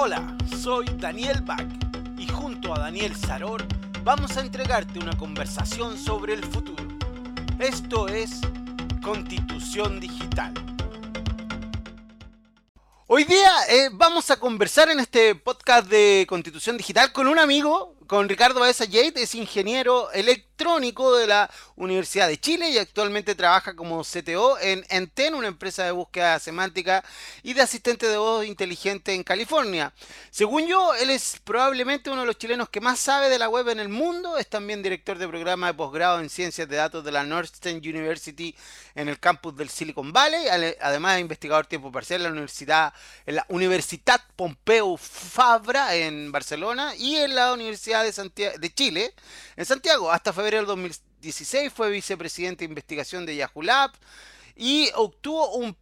Hola, soy Daniel Bach y junto a Daniel Saror vamos a entregarte una conversación sobre el futuro. Esto es Constitución Digital. Hoy día eh, vamos a conversar en este podcast de Constitución Digital con un amigo, con Ricardo Baeza Yate, es ingeniero electrónico de la Universidad de Chile y actualmente trabaja como CTO en Enten, una empresa de búsqueda semántica y de asistente de voz inteligente en California. Según yo, él es probablemente uno de los chilenos que más sabe de la web en el mundo, es también director de programa de posgrado en ciencias de datos de la Northern University en el campus del Silicon Valley, además de investigador tiempo parcial en la Universidad en la Universidad Pompeu Fabra en Barcelona y en la Universidad de, Chile en Santiago. Hasta febrero del 2016 fue vicepresidente de investigación de Yahoo Lab y obtuvo un,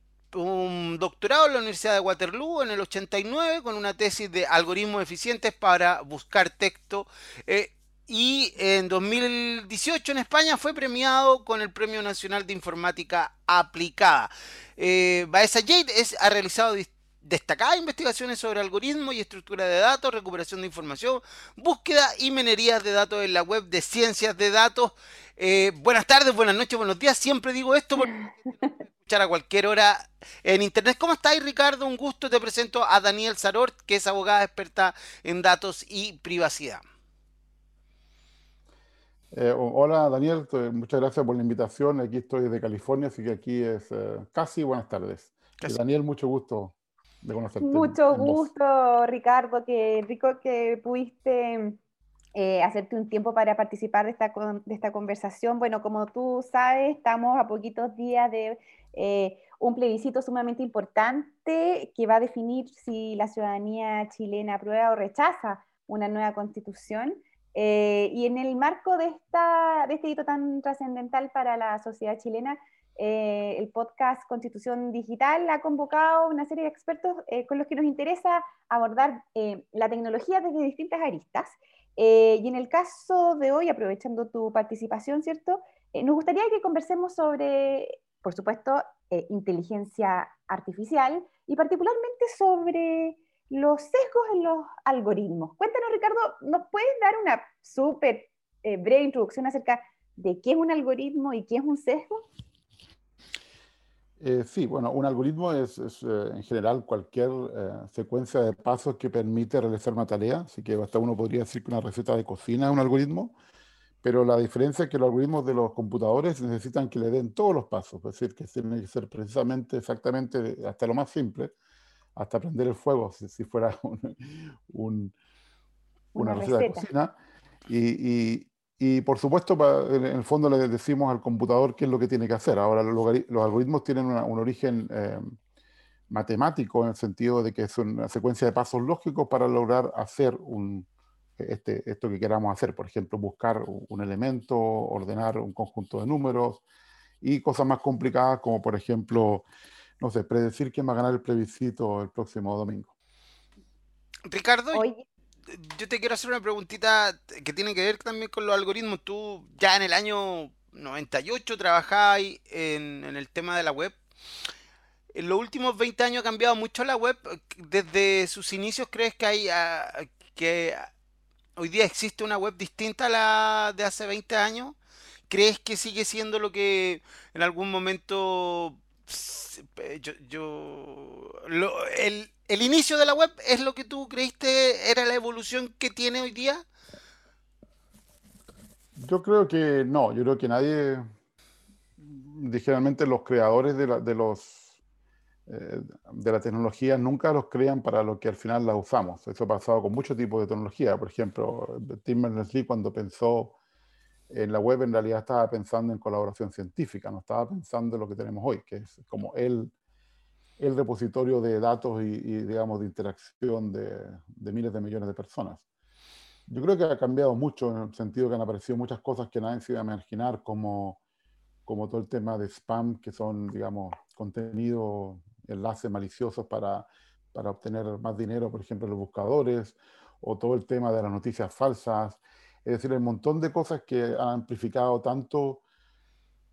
doctorado en la Universidad de Waterloo en el 89 con una tesis de algoritmos eficientes para buscar texto. Eh, y en 2018 en España fue premiado con el Premio Nacional de Informática Aplicada. Eh, Baeza ha realizado destacadas investigaciones sobre algoritmos y estructura de datos, recuperación de información, búsqueda y minería de datos en la web de ciencias de datos. Eh, buenas tardes, buenas noches, buenos días. Siempre digo esto porque escuchar a cualquier hora en internet. ¿Cómo estás, Ricardo? Un gusto. Te presento a Daniel Sarort, que es abogada experta en datos y privacidad. Eh, hola Daniel, muchas gracias por la invitación. Aquí estoy de California, así que aquí es eh, casi buenas tardes. Daniel, mucho gusto de conocerte. Mucho gusto, Ricardo, que rico que pudiste eh, hacerte un tiempo para participar de esta, de esta conversación. Bueno, como tú sabes, estamos a poquitos días de un plebiscito sumamente importante que va a definir si la ciudadanía chilena aprueba o rechaza una nueva constitución. Eh, y en el marco de, esta, de este hito tan trascendental para la sociedad chilena, eh, el podcast Constitución Digital ha convocado una serie de expertos eh, con los que nos interesa abordar la tecnología desde distintas aristas. y en el caso de hoy, aprovechando tu participación, ¿cierto? nos gustaría que conversemos sobre, por supuesto, inteligencia artificial y particularmente sobre los sesgos en los algoritmos. Cuéntanos, Ricardo, ¿nos puedes dar una súper eh, breve introducción acerca de qué es un algoritmo y qué es un sesgo? Eh, sí, bueno, un algoritmo es, eh, en general cualquier secuencia de pasos que permite realizar una tarea, así que hasta uno podría decir que una receta de cocina es un algoritmo, pero la diferencia es que los algoritmos de los computadores necesitan que le den todos los pasos, es decir, que tienen que ser precisamente, exactamente, hasta lo más simple, hasta prender el fuego, si, fuera un, una, receta, de cocina. Y, y, por supuesto, en el fondo le decimos al computador qué es lo que tiene que hacer. Ahora, los, algoritmos tienen un origen eh, matemático en el sentido de que es una secuencia de pasos lógicos para lograr hacer un, este, esto que queramos hacer. Por ejemplo, buscar un elemento, ordenar un conjunto de números y cosas más complicadas como, por ejemplo, no sé, predecir quién va a ganar el plebiscito el próximo domingo. Ricardo, yo te quiero hacer una preguntita que tiene que ver también con los algoritmos. Tú ya en el año 98 trabajabas en, en el tema de la web. En los últimos 20 años ha cambiado mucho la web. Desde sus inicios, ¿crees que hay ah, que hoy día existe una web distinta a la de hace 20 años? ¿Crees que sigue siendo lo que en algún momento yo, yo el, el, inicio de la web es lo que tú creíste evolución que tiene hoy día. Yo creo que no, yo creo que nadie, generalmente los creadores de, la, de los eh, de la tecnología nunca los crean para lo que al final la usamos. Eso ha pasado con muchos tipos de tecnología. Por ejemplo, Tim Berners-Lee cuando pensó en la web en realidad estaba pensando en colaboración científica, no estaba pensando en lo que tenemos hoy, que es como el, el repositorio de datos y, digamos, de interacción de, miles de millones de personas. Yo creo que ha cambiado mucho en el sentido que han aparecido muchas cosas que nadie se iba a imaginar, como, como todo el tema de spam, que son, digamos, contenido, enlaces maliciosos para, para obtener más dinero, por ejemplo, los buscadores, o todo el tema de las noticias falsas, es decir, un montón de cosas que han amplificado tanto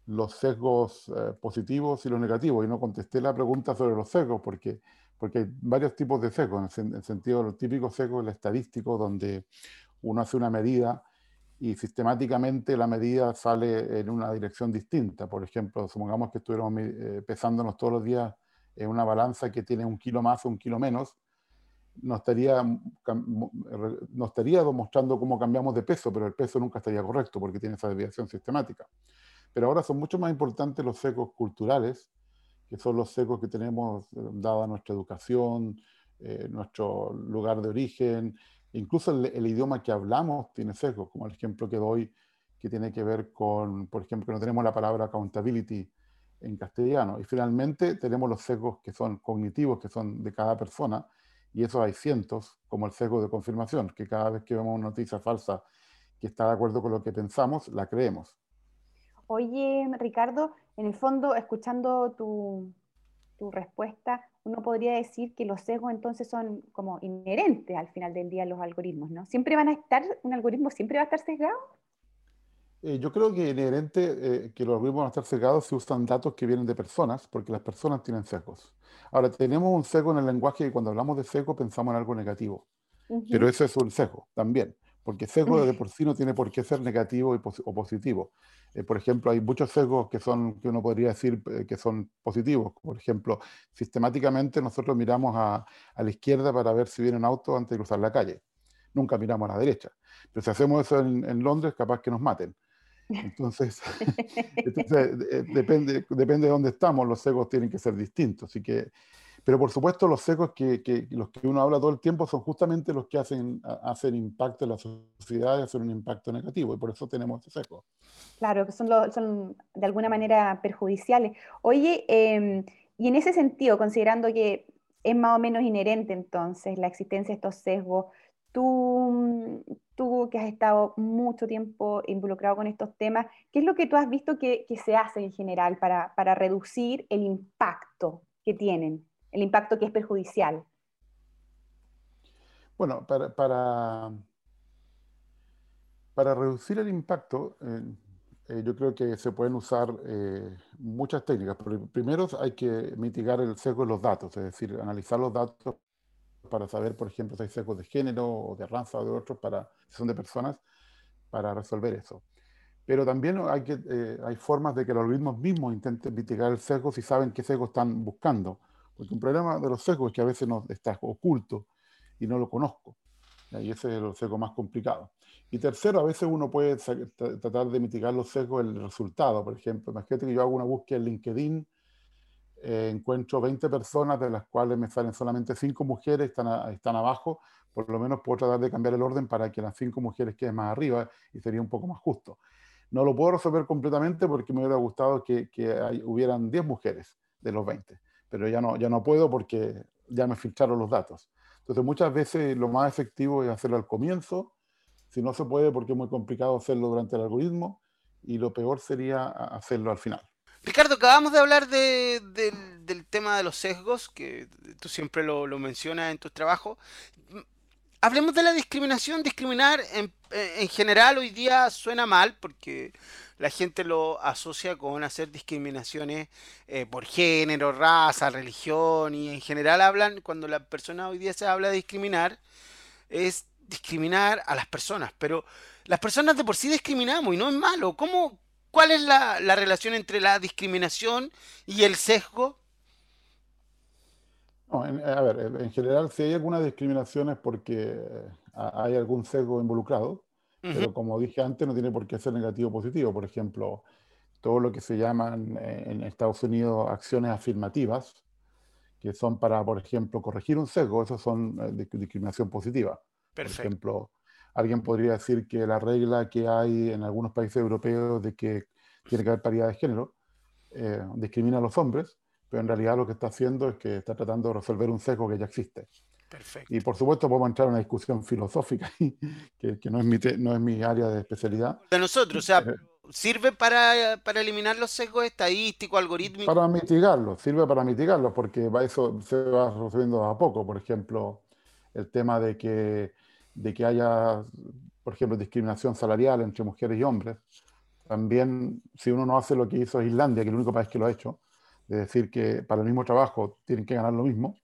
los sesgos eh, positivos y los negativos. Y no contesté la pregunta sobre los sesgos, porque porque hay varios tipos de sesgos, en el sentido del típico sesgo el estadístico, donde uno hace una medida y sistemáticamente la medida sale en una dirección distinta. Por ejemplo, supongamos que estuviéramos eh, pesándonos todos los días en una balanza que tiene un kilo más o un kilo menos, nos estaría, nos estaría demostrando cómo cambiamos de peso, pero el peso nunca estaría correcto porque tiene esa desviación sistemática. Pero ahora son mucho más importantes los secos culturales, que son los secos que tenemos eh, dada nuestra educación, eh, nuestro lugar de origen, incluso el, idioma que hablamos tiene sesgos, como el ejemplo que doy, que tiene que ver con, por ejemplo, que no tenemos la palabra accountability en castellano. Y finalmente tenemos los sesgos que son cognitivos, que son de cada persona, y esos hay cientos, como el sesgo de confirmación, que cada vez que vemos una noticia falsa que está de acuerdo con lo que pensamos, la creemos. Oye, Ricardo, en el fondo, escuchando tu, tu respuesta, uno podría decir que los sesgos entonces son como inherentes al final del día a los algoritmos, ¿no? ¿Siempre van a estar, un algoritmo siempre va a estar sesgado? Eh, yo creo que inherente eh, que los algoritmos van a estar sesgados si usan datos que vienen de personas, porque las personas tienen sesgos. Ahora, tenemos un sesgo en el lenguaje y cuando hablamos de sesgo pensamos en algo negativo, pero eso es un sesgo también, porque sesgo de por sí no tiene por qué ser negativo o positivo. Eh, por ejemplo, hay muchos sesgos que, son, que uno podría decir que son positivos. Por ejemplo, sistemáticamente nosotros miramos a, a, la izquierda para ver si viene un auto antes de cruzar la calle. Nunca miramos a la derecha. Pero si hacemos eso en, en Londres, capaz que nos maten. Entonces, depende, depende de dónde estamos, los secos tienen que ser distintos. Así que, pero por supuesto, los secos que, que, los que uno habla todo el tiempo son justamente los que hacen, hacen impacto en la sociedad y hacen un impacto negativo, y por eso tenemos ese seco. Claro, que son, son de alguna manera perjudiciales. Oye, em, y en ese sentido, considerando que es más o menos inherente entonces la existencia de estos sesgos, Tú, tú que has estado mucho tiempo involucrado con estos temas, ¿qué es lo que tú has visto que, se hace en general para, para, reducir el impacto que tienen, el impacto que es perjudicial? Bueno, para, para, para reducir el impacto, eh, eh, yo creo que se pueden usar eh, muchas técnicas. primero hay que mitigar el sesgo de los datos, es decir, analizar los datos para saber, por ejemplo, si hay sesgos de género o de raza o de otros, para, si son de personas, para resolver eso. Pero también hay, que, eh, hay formas de que los algoritmos mismos intenten mitigar el sesgo si saben qué sesgo están buscando. Porque un problema de los sesgos es que a veces no, está oculto y no lo conozco. Y ese es el sesgo más complicado. Y tercero, a veces uno puede tratar de mitigar los sesgos el resultado. Por ejemplo, imagínate que yo hago una búsqueda en LinkedIn eh, encuentro 20 personas, de las cuales me salen solamente 5 mujeres, están, están abajo, por lo menos puedo tratar de cambiar el orden para que las 5 mujeres queden más arriba y sería un poco más justo. No lo puedo resolver completamente porque me hubiera gustado que, que hubieran 10 mujeres de los 20, pero ya no, ya no puedo porque ya me filtraron los datos. Entonces muchas veces lo más efectivo es hacerlo al comienzo, si no se puede porque es muy complicado hacerlo durante el algoritmo, y lo peor sería hacerlo al final. Ricardo, acabamos de hablar del tema de los sesgos, que tú siempre lo, mencionas en tus trabajos. Hablemos de la discriminación. Discriminar en, general hoy día suena mal porque la gente lo asocia con hacer discriminaciones eh, por género, raza, religión y en general hablan, cuando la persona hoy día se habla de discriminar, es discriminar a las personas, pero las personas de por sí discriminamos y no es malo. ¿Cómo, ¿Cuál es la, relación entre la discriminación y el sesgo? a ver, en general, si hay alguna discriminación es porque eh, hay algún sesgo involucrado, pero como dije antes, no tiene por qué ser negativo o positivo. Por ejemplo, todo lo que se llaman en Estados Unidos acciones afirmativas, que son para, por ejemplo, corregir un sesgo, eso son eh, discriminación positiva. Perfecto. Por ejemplo, Alguien podría decir que la regla que hay en algunos países europeos de que tiene que haber paridad de género eh, discrimina a los hombres, pero en realidad lo que está haciendo es que está tratando de resolver un sesgo que ya existe. Perfecto. Y por supuesto podemos entrar en una discusión filosófica que, que no, es mi no es mi área de especialidad. De nosotros, o sea, eh, ¿sirve para, para, eliminar los sesgos estadísticos, algorítmicos? Para mitigarlos, sirve para mitigarlos porque eso se va resolviendo a poco. Por ejemplo, el tema de que de que haya, por ejemplo, discriminación salarial entre mujeres y hombres. También, si uno no hace lo que hizo Islandia, que es el único país que lo ha hecho, de decir que para el mismo trabajo tienen que ganar lo mismo,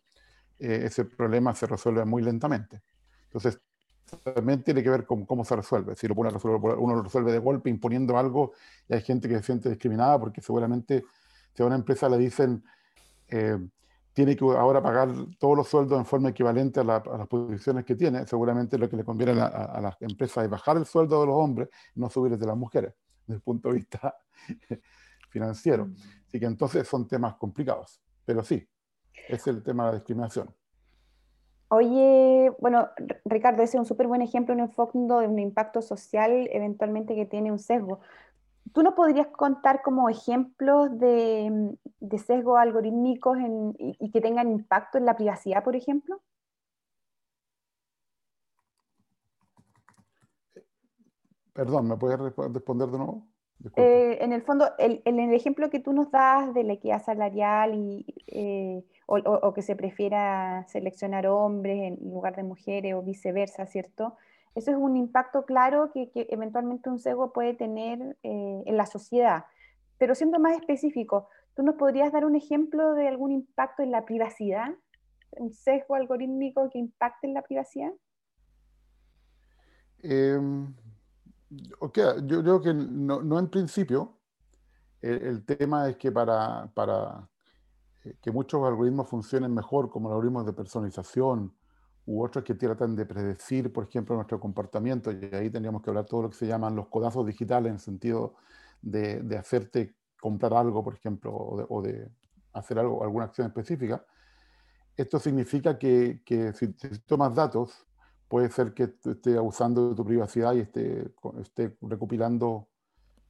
eh, ese problema se resuelve muy lentamente. Entonces, también tiene que ver con cómo se resuelve. Si lo uno lo resuelve de golpe imponiendo algo y hay gente que se siente discriminada porque seguramente si a una empresa le dicen eh, tiene que ahora pagar todos los sueldos en forma equivalente a, las posiciones que tiene, seguramente lo que le conviene a, las empresas es bajar el sueldo de los hombres y no subir el de las mujeres, desde el punto de vista financiero. Mm. Así que entonces son temas complicados. Pero sí, es el tema de la discriminación. Oye, bueno, Ricardo, ese es un súper buen ejemplo en el fondo de un impacto social eventualmente que tiene un sesgo. ¿Tú nos podrías contar como ejemplos de, sesgos algorítmicos y, que tengan impacto en la privacidad, por ejemplo? Perdón, ¿me puedes responder de nuevo? Eh, en el fondo, el, el, ejemplo que tú nos das de la equidad salarial y, eh, o, que se prefiera seleccionar hombres en lugar de mujeres o viceversa, ¿cierto? Eso es un impacto claro que, eventualmente un sesgo puede tener eh, en la sociedad. Pero siendo más específico, ¿tú nos podrías dar un ejemplo de algún impacto en la privacidad? ¿Un sesgo algorítmico que impacte en la privacidad? Em, yo creo que no, en principio. El, tema es que para, para eh, que muchos algoritmos funcionen mejor, como los algoritmos de personalización u otros que tratan de predecir, por ejemplo, nuestro comportamiento, y ahí tendríamos que hablar todo lo que se llaman los codazos digitales en el sentido de, de hacerte comprar algo, por ejemplo, o de, hacer algo, alguna acción específica. Esto significa que, que si, tomas datos, puede ser que esté abusando de tu privacidad y esté, esté recopilando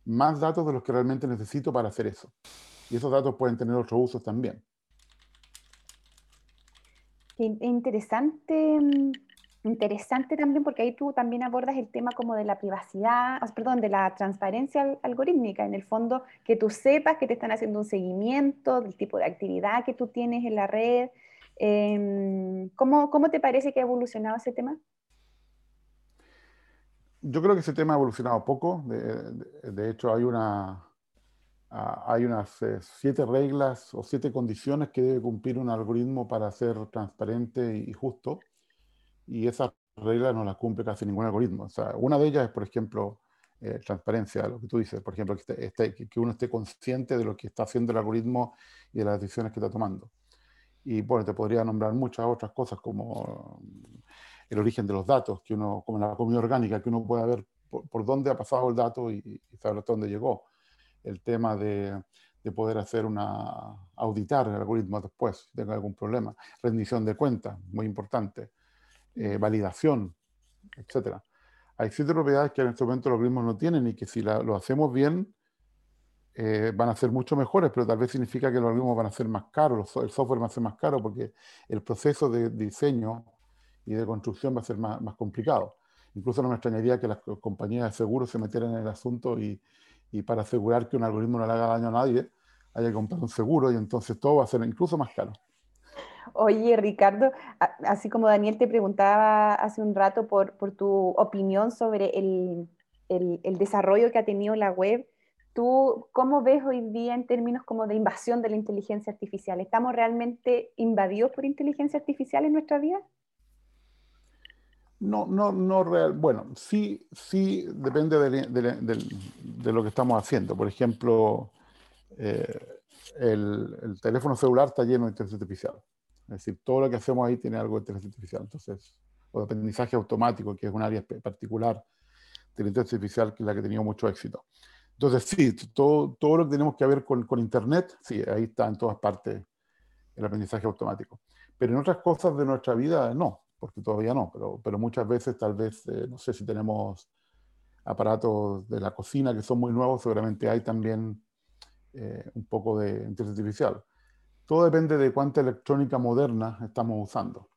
más datos de los que realmente necesito para hacer eso. Y esos datos pueden tener otros usos también. Interesante, interesante también porque ahí tú también abordas el tema como de la privacidad, perdón, de la transparencia algorítmica, en el fondo que tú sepas que te están haciendo un seguimiento del tipo de actividad que tú tienes en la red. Em, ¿cómo, ¿Cómo te parece que ha evolucionado ese tema? Yo creo que ese tema ha evolucionado poco. de hecho, hay una, Ah, hay unas eh, siete reglas o siete condiciones que debe cumplir un algoritmo para ser transparente y, justo, y esas reglas no las cumple casi ningún algoritmo. O sea, una de ellas es, por ejemplo, eh, transparencia, lo que tú dices, por ejemplo, que, que, uno esté consciente de lo que está haciendo el algoritmo y de las decisiones que está tomando. Y bueno, te podría nombrar muchas otras cosas como el origen de los datos, que uno, como la comida orgánica, que uno puede ver por, dónde ha pasado el dato y, y saber hasta dónde llegó el tema de, poder hacer una, auditar el algoritmo después, si tenga algún problema. Rendición de cuentas, muy importante. Eh, validación, etc. Hay siete propiedades que en este momento los algoritmos no tienen y que si lo hacemos bien, eh, van a ser mucho mejores, pero tal vez significa que los algoritmos van a ser más caros, el software va a ser más caro porque el proceso de diseño y de construcción va a ser más, más complicado. Incluso no me extrañaría que las compañías de seguros se metieran en el asunto y, y para asegurar que un algoritmo no le haga daño a nadie, haya que comprar un seguro y entonces todo va a ser incluso más caro. Oye, Ricardo, así como Daniel te preguntaba hace un rato por, por tu opinión sobre el, el, el, desarrollo que ha tenido la web, ¿tú cómo ves hoy día en términos como de invasión de la inteligencia artificial? ¿Estamos realmente invadidos por inteligencia artificial en nuestra vida? No, no, no real. Bueno, sí, sí depende de, lo que estamos haciendo. Por ejemplo, eh, el, teléfono celular está lleno de inteligencia artificial. Es decir, todo lo que hacemos ahí tiene algo de inteligencia artificial. Entonces, o de aprendizaje automático, que es un área particular de la inteligencia artificial que es la que ha tenido mucho éxito. Entonces, sí, todo, todo lo que tenemos que ver con, con Internet, sí, ahí está en todas partes el aprendizaje automático. Pero en otras cosas de nuestra vida, no porque todavía no, pero, pero muchas veces tal vez, eh, no sé si tenemos aparatos de la cocina que son muy nuevos, seguramente hay también eh, un poco de inteligencia artificial. Todo depende de cuánta electrónica moderna estamos usando.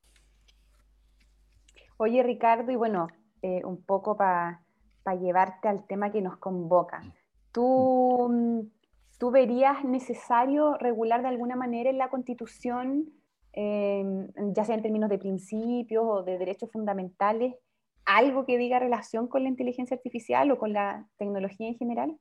Oye, Ricardo, y bueno, eh, un poco para llevarte al tema que nos convoca. ¿Tú, ¿Tú verías necesario regular de alguna manera en la Constitución Em, ya sea en términos de principios o de derechos fundamentales, algo que diga relación con la inteligencia artificial o con la tecnología en general?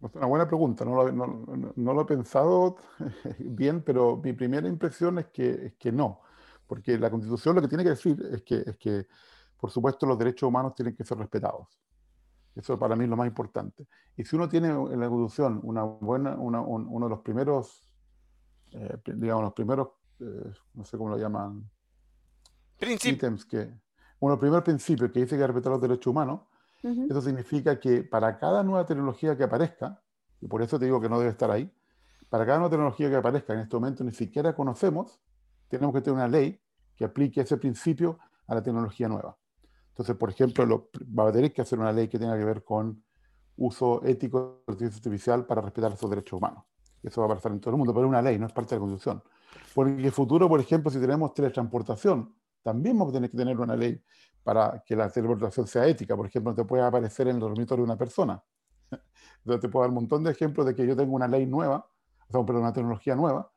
Una buena pregunta, no lo, no, lo, he pensado bien, pero mi primera impresión es que, es que no, porque la Constitución lo que tiene que decir es que, es que, por supuesto, los derechos humanos tienen que ser respetados. Eso para mí es lo más importante. Y si uno tiene en la Constitución una buena, uno de los primeros, eh, digamos, los primeros, eh, no sé cómo lo llaman, ítems que, uno de los primeros principios que dice que respetar los derechos humanos, eso significa que para cada nueva tecnología que aparezca, y por eso te digo que no debe estar ahí, para cada nueva tecnología que aparezca en este momento ni siquiera conocemos, tenemos que tener una ley que aplique ese principio a la tecnología nueva. Entonces, por ejemplo, lo, va a tener que hacer una ley que tenga que ver con uso ético de la inteligencia artificial para respetar esos derechos humanos. Eso va a pasar en todo el mundo, pero es una ley, no es parte de la Constitución. Porque en el futuro, por ejemplo, si tenemos teletransportación, también vamos a tener que tener una ley para que la teleportación sea ética. Por ejemplo, no te puede aparecer en el dormitorio de una persona. Entonces te puedo dar un montón de ejemplos de que yo tengo una ley nueva, o sea, una tecnología nueva,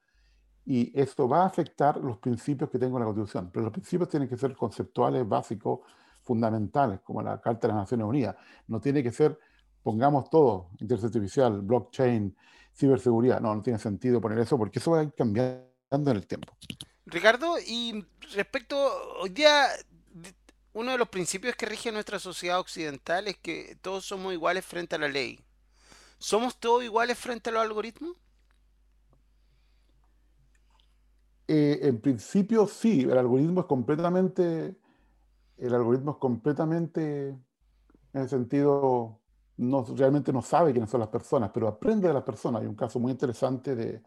y esto va a afectar los principios que tengo en la Constitución. Pero los principios tienen que ser conceptuales, básicos, fundamentales, como la Carta de las Naciones Unidas. No tiene que ser, pongamos todo, inteligencia artificial, blockchain, ciberseguridad. No, no tiene sentido poner eso porque eso va a ir cambiando en el tiempo. Ricardo, y respecto, hoy día uno de los principios que rige nuestra sociedad occidental es que todos somos iguales frente a la ley. ¿Somos todos iguales frente a los algoritmos? Eh, en principio sí, el algoritmo es completamente, el algoritmo es completamente, en el sentido, no, realmente no sabe quiénes son las personas, pero aprende de las personas. Hay un caso muy interesante de,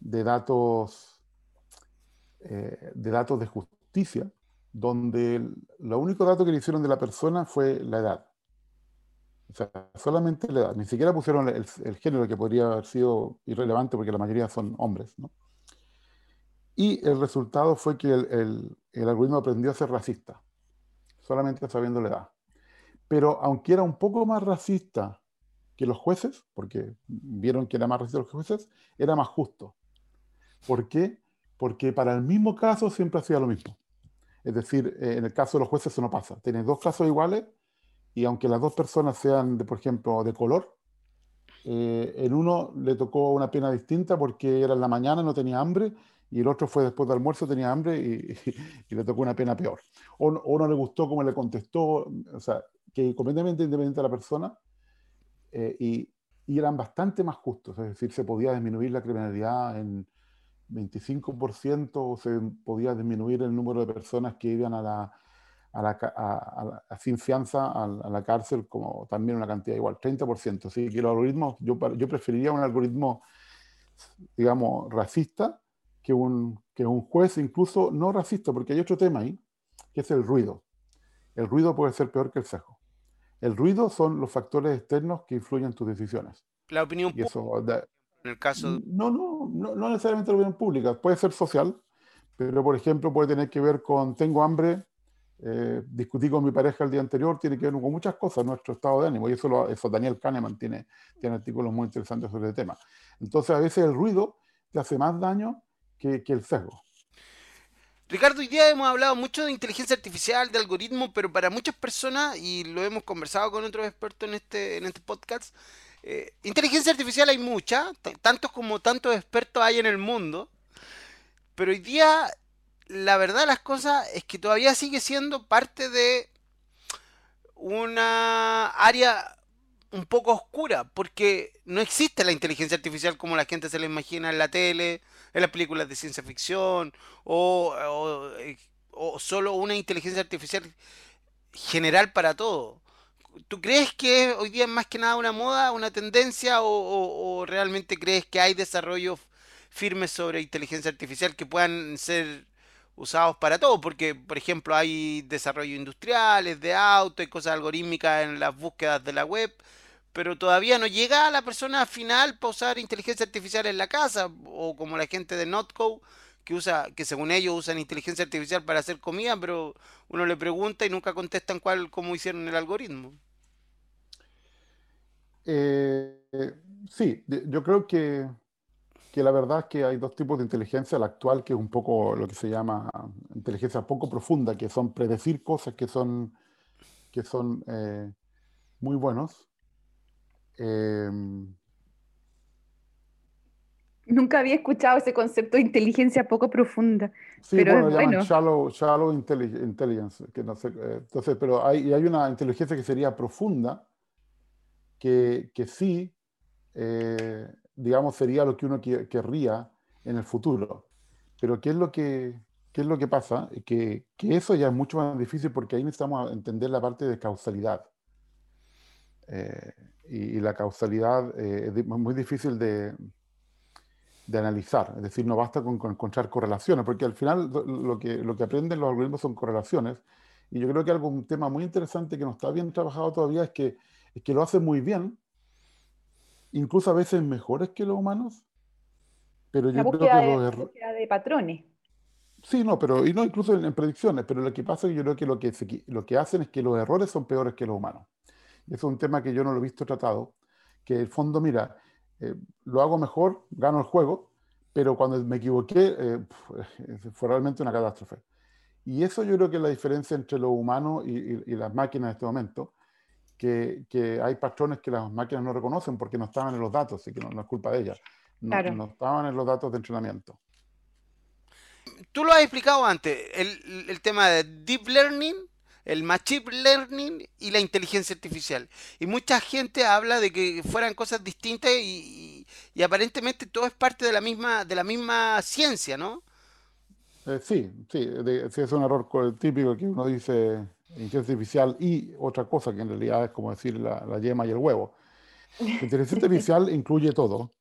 de datos, eh, de datos de justicia, donde lo único dato que le hicieron de la persona fue la edad. O sea, solamente la edad. Ni siquiera pusieron el, género que podría haber sido irrelevante porque la mayoría son hombres. Y el resultado fue que el, el, algoritmo aprendió a ser racista, solamente sabiendo la edad. Pero aunque era un poco más racista que los jueces, porque vieron que era más racista los jueces, era más justo. ¿Por qué? Porque para el mismo caso siempre hacía lo mismo. Es decir, eh, en el caso de los jueces eso no pasa. Tienes dos casos iguales y aunque las dos personas sean, por ejemplo, de color, eh, en uno le tocó una pena distinta porque era en la mañana, no tenía hambre, y el otro fue después del almuerzo, tenía hambre y, le tocó una pena peor. O, o, no le gustó cómo le contestó, o sea, que completamente independiente de la persona, eh, y, y, eran bastante más justos, es decir, se podía disminuir la criminalidad en, 25% se podía disminuir el número de personas que iban a la, a la, a sin fianza a, la cárcel, como también una cantidad igual, 30%. Así que los algoritmos, yo, yo preferiría un algoritmo, digamos, racista que un, que un juez incluso no racista, porque hay otro tema ahí, que es el ruido. El ruido puede ser peor que el cejo. El ruido son los factores externos que influyen en tus decisiones. La opinión y eso, en el caso... No, no, no, necesariamente la opinión pública, puede ser social, pero por ejemplo puede tener que ver con tengo hambre, eh, discutí con mi pareja el día anterior, tiene que ver con muchas cosas, nuestro estado de ánimo, y eso, lo, eso Daniel Kahneman tiene, tiene artículos muy interesantes sobre el tema. Entonces a veces el ruido te hace más daño que, el sesgo. Ricardo, hoy día hemos hablado mucho de inteligencia artificial, de algoritmos, pero para muchas personas, y lo hemos conversado con otros expertos en este, en este podcast, eh, inteligencia artificial hay mucha, tantos como tantos expertos hay en el mundo, pero hoy día la verdad de las cosas es que todavía sigue siendo parte de una área un poco oscura, porque no existe la inteligencia artificial como la gente se la imagina en la tele, en las películas de ciencia ficción, o, o, eh, o solo una inteligencia artificial general para todo. ¿Tú crees que hoy día es más que nada una moda, una tendencia o, realmente crees que hay desarrollos firmes sobre inteligencia artificial que puedan ser usados para todo? Porque, por ejemplo, hay desarrollos industriales, de auto, y cosas algorítmicas en las búsquedas de la web, pero todavía no llega a la persona final para usar inteligencia artificial en la casa, o como la gente de Notco, que usa, que según ellos usan inteligencia artificial para hacer comida, pero uno le pregunta y nunca contestan cuál, cómo hicieron el algoritmo. Eh, sí, yo creo que, que, la verdad es que hay dos tipos de inteligencia. La actual, que es un poco lo que se llama inteligencia poco profunda, que son predecir cosas que son, que son eh, muy buenos. Em, Nunca había escuchado ese concepto de inteligencia poco profunda. Sí, pero bueno, bueno. shallow, shallow intelli- intelligence, que no sé, eh, entonces, pero hay, hay una inteligencia que sería profunda, que, que sí, eh, digamos, sería lo que uno que- querría en el futuro. Pero ¿qué es lo que, qué es lo que pasa? Que, que eso ya es mucho más difícil porque ahí necesitamos entender la parte de causalidad. Eh, y, y la causalidad eh, es muy difícil de, de analizar. Es decir, no basta con, con encontrar correlaciones, porque al final lo, que, lo que aprenden los algoritmos son correlaciones. Y yo creo que algo, un tema muy interesante que no está bien trabajado todavía es que, es que lo hacen muy bien, incluso a veces mejores que los humanos, pero La yo creo búsqueda que los la errores... de patrones. Sí, no, pero y no incluso en, en predicciones, pero lo que pasa es que yo creo que lo que, se lo que hacen es que los errores son peores que los humanos. Y eso es un tema que yo no lo he visto tratado, que en el fondo, mira, eh, lo hago mejor, gano el juego, pero cuando me equivoqué, eh, pf, fue realmente una catástrofe. Y eso yo creo que es la diferencia entre lo humano y, y- y las máquinas en este momento, que, que hay patrones que las máquinas no reconocen porque no estaban en los datos, así que no, no es culpa de ellas. No, Claro. no estaban en los datos de entrenamiento. Tú lo has explicado antes, el, el tema de deep learning, el machine learning y la inteligencia artificial. Y mucha gente habla de que fueran cosas distintas y, y- y aparentemente todo es parte de la misma, de la misma ciencia, ¿no? Eh, sí, sí, de- sí, es un error co- típico que uno dice inteligencia artificial y otra cosa que en realidad es como decir la, la yema y el huevo. La inteligencia artificial incluye todo.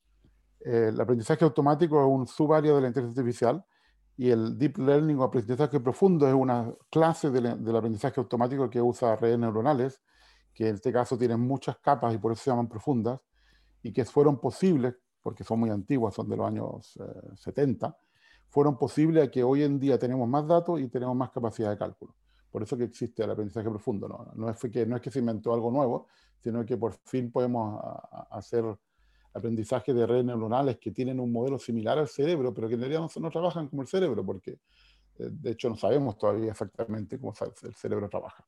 Eh, el aprendizaje automático es un subárea de la inteligencia artificial y el deep learning o aprendizaje profundo es una clase de la- del aprendizaje automático que usa redes neuronales, que en este caso tienen muchas capas y por eso se llaman profundas, y que fueron posibles, porque son muy antiguas, son de los años eh, 70, fueron posibles a que hoy en día tenemos más datos y tenemos más capacidad de cálculo. Por eso que existe el aprendizaje profundo. No, no, es, que, no es que se inventó algo nuevo, sino que por fin podemos a- a- hacer aprendizaje de redes neuronales que tienen un modelo similar al cerebro, pero que en realidad no, trabajan como el cerebro, porque eh, de hecho no sabemos todavía exactamente cómo el cerebro trabaja.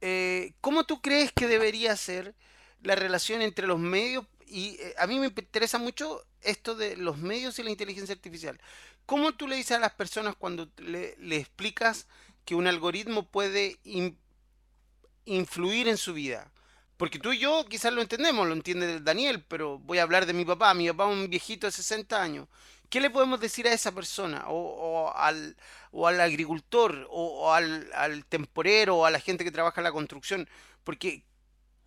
Eh, ¿cómo tú crees que debería ser la relación entre los medios? Y eh, a mí me interesa mucho esto de los medios y la inteligencia artificial. ¿Cómo tú le dices a las personas cuando le, explicas que un algoritmo puede in- influir en su vida? Porque tú y yo quizás lo entendemos, lo entiende Daniel, pero voy a hablar de mi papá. Mi papá es un viejito de 60 años. ¿Qué le podemos decir a esa persona? O, o al, o al agricultor, o, o al, al temporero, o a la gente que trabaja en la construcción. Porque,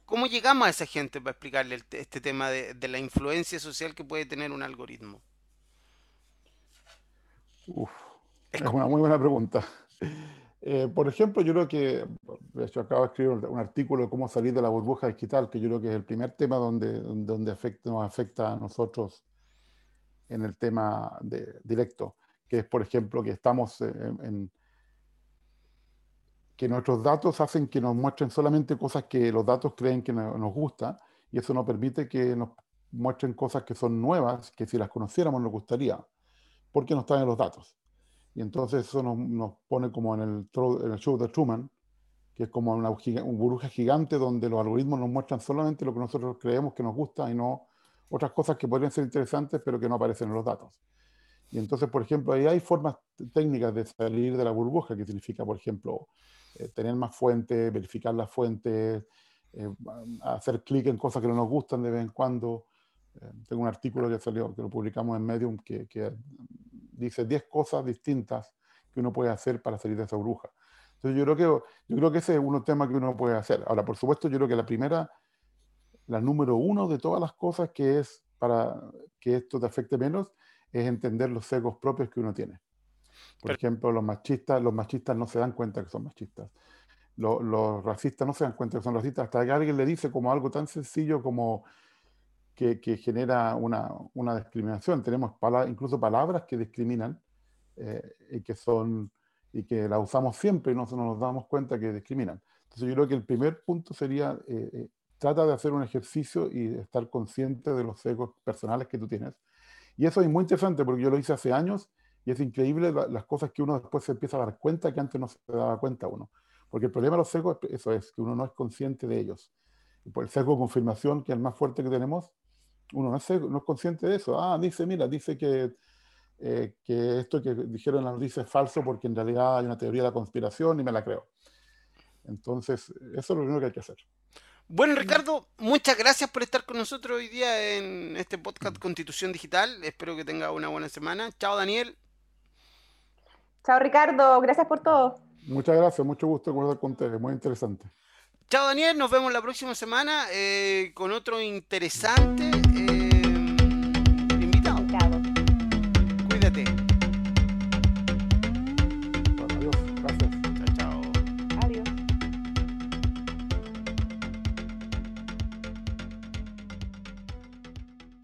¿cómo llegamos a esa gente para explicarle el este tema de, de la influencia social que puede tener un algoritmo? Uf, Es una muy buena pregunta. Eh, por ejemplo, yo creo que, de hecho, acabo de escribir un artículo de cómo salir de la burbuja digital, que yo creo que es el primer tema donde, donde afecta, nos afecta a nosotros en el tema de, directo, que es, por ejemplo, que estamos en, en- que nuestros datos hacen que nos muestren solamente cosas que los datos creen que no- nos gusta, y eso nos permite que nos muestren cosas que son nuevas, que si las conociéramos nos gustaría, porque no están en los datos. Y entonces eso nos, nos pone como en el, en el show de Truman, que es como una giga- un burbuja gigante donde los algoritmos nos muestran solamente lo que nosotros creemos que nos gusta y no otras cosas que podrían ser interesantes pero que no aparecen en los datos. Y entonces, por ejemplo, ahí hay formas técnicas de salir de la burbuja, que significa, por ejemplo, eh, tener más fuentes, verificar las fuentes, eh, hacer clic en cosas que no nos gustan de vez en cuando. Eh, tengo un artículo que salió, que lo publicamos en Medium, que, que dice 10 cosas distintas que uno puede hacer para salir de esa burbuja. Entonces yo creo que, yo creo que ese es un tema que uno puede hacer. Ahora, por supuesto, yo creo que la primera, la número uno de todas las cosas que es para que esto te afecte menos, es entender los sesgos propios que uno tiene. Por Pero- ejemplo, los machistas, los machistas no se dan cuenta que son machistas. Los, los racistas no se dan cuenta que son racistas hasta que alguien le dice como algo tan sencillo como que, que genera una, una discriminación. Tenemos pala- incluso palabras que discriminan eh, y que son y que la usamos siempre y no, no nos damos cuenta que discriminan. Entonces yo creo que el primer punto sería eh, eh, trata de hacer un ejercicio y estar consciente de los sesgos personales que tú tienes. Y eso es muy interesante porque yo lo hice hace años y es increíble la- las cosas que uno después se empieza a dar cuenta que antes no se daba cuenta uno. Porque el problema de los sesgos, eso es, que uno no es consciente de ellos. por el sesgo de confirmación, que es el más fuerte que tenemos, uno no es, no es consciente de eso. Ah, dice, mira, dice que, eh, que esto que dijeron en la noticia es falso porque en realidad hay una teoría de la conspiración y me la creo. Entonces, eso es lo primero que hay que hacer. Bueno, Ricardo, muchas gracias por estar con nosotros hoy día en este podcast Constitución Digital. Espero que tenga una buena semana. Chao, Daniel. Chao, Ricardo. Gracias por todo. Muchas gracias, mucho gusto conversar con ustedes, muy interesante. Chao, Daniel. Nos vemos la próxima semana eh, con otro interesante. Eh,